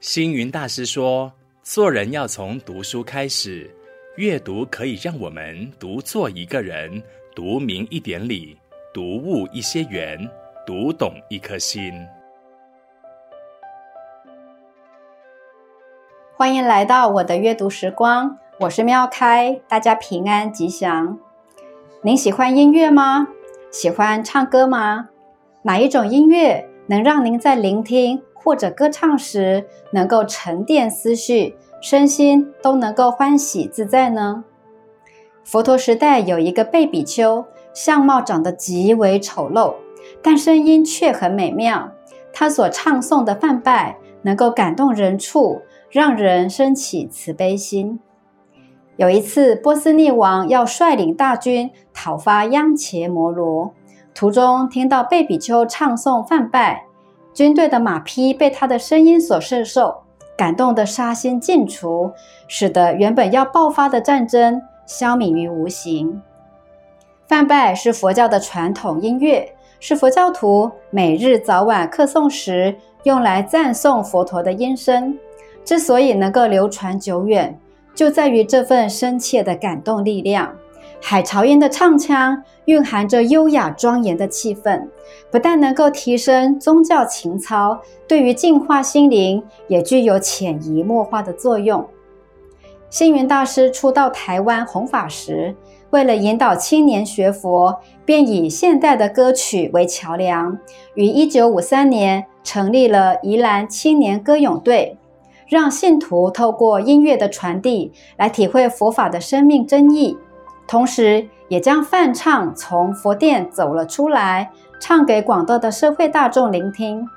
星云大师说：“做人要从读书开始，阅读可以让我们读做一个人，读明一点理，读悟一些缘，读懂一颗心。”欢迎来到我的阅读时光，我是妙开，大家平安吉祥。您喜欢音乐吗？喜欢唱歌吗？哪一种音乐能让您在聆听或者歌唱时，能够沉淀思绪，身心都能够欢喜自在呢？佛陀时代有一个贝比丘，相貌长得极为丑陋，但声音却很美妙。他所唱诵的梵呗能够感动人畜，让人生起慈悲心。有一次，波斯匿王要率领大军讨伐央茄摩罗，途中听到贝比丘唱诵梵呗。军队的马匹被他的声音所摄受，感动得杀心尽除，使得原本要爆发的战争消弭于无形。梵呗是佛教的传统音乐，是佛教徒每日早晚课诵时用来赞颂佛陀的音声。之所以能够流传久远，就在于这份深切的感动力量。海潮音的唱腔蕴含着优雅庄严的气氛，不但能够提升宗教情操，对于净化心灵也具有潜移默化的作用。星云大师初到台湾弘法时，为了引导青年学佛，便以现代的歌曲为桥梁，于1953年成立了宜兰青年歌咏队，让信徒透过音乐的传递来体会佛法的生命真义。同时，也将梵唱从佛殿走了出来，唱给广大的社会大众聆听。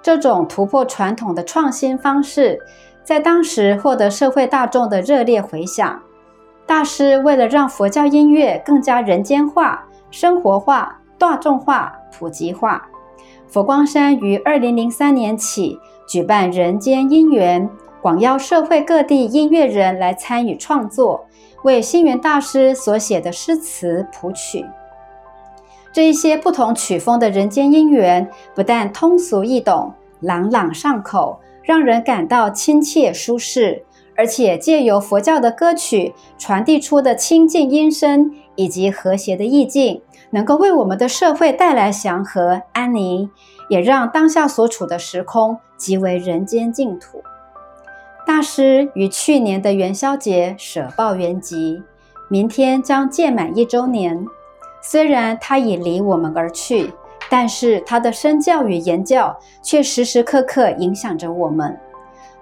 这种突破传统的创新方式，在当时获得社会大众的热烈回响。大师为了让佛教音乐更加人间化、生活化、大众化、普及化，佛光山于二零零三年起举办“人间音缘”，广邀社会各地音乐人来参与创作。为星云大师所写的诗词谱曲，这一些不同曲风的人间音缘，不但通俗易懂、朗朗上口，让人感到亲切舒适，而且借由佛教的歌曲传递出的清净音声以及和谐的意境，能够为我们的社会带来祥和安宁，也让当下所处的时空即为人间净土。大师于去年的元宵节舍报圆寂，明天将届满一周年。虽然他已离我们而去，但是他的身教与言教却时时刻刻影响着我们。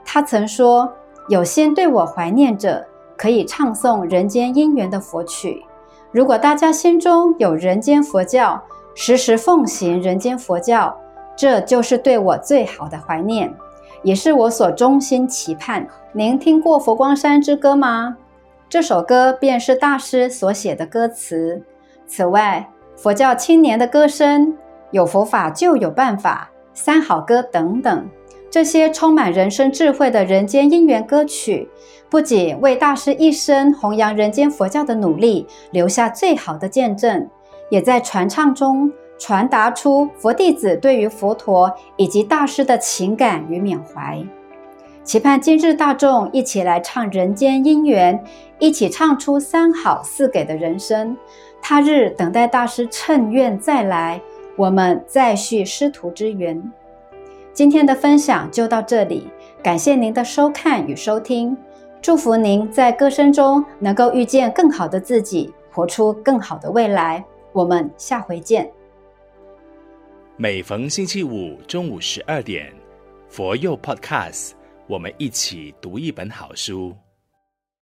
他曾说：“有心对我怀念者，可以唱诵人间因缘的佛曲。如果大家心中有人间佛教，时时奉行人间佛教，这就是对我最好的怀念。”也是我所衷心期盼。您听过《佛光山之歌》吗？这首歌便是大师所写的歌词。此外，佛教青年的歌声，有佛法就有办法，三好歌等等，这些充满人生智慧的人间因缘歌曲，不仅为大师一生弘扬人间佛教的努力留下最好的见证，也在传唱中。传达出佛弟子对于佛陀以及大师的情感与缅怀，期盼今日大众一起来唱人间姻缘，一起唱出三好四给的人生。他日等待大师趁愿再来，我们再续师徒之缘。今天的分享就到这里，感谢您的收看与收听，祝福您在歌声中能够遇见更好的自己，活出更好的未来。我们下回见。每逢星期五中午十二点，佛佑 Podcast，我们一起读一本好书。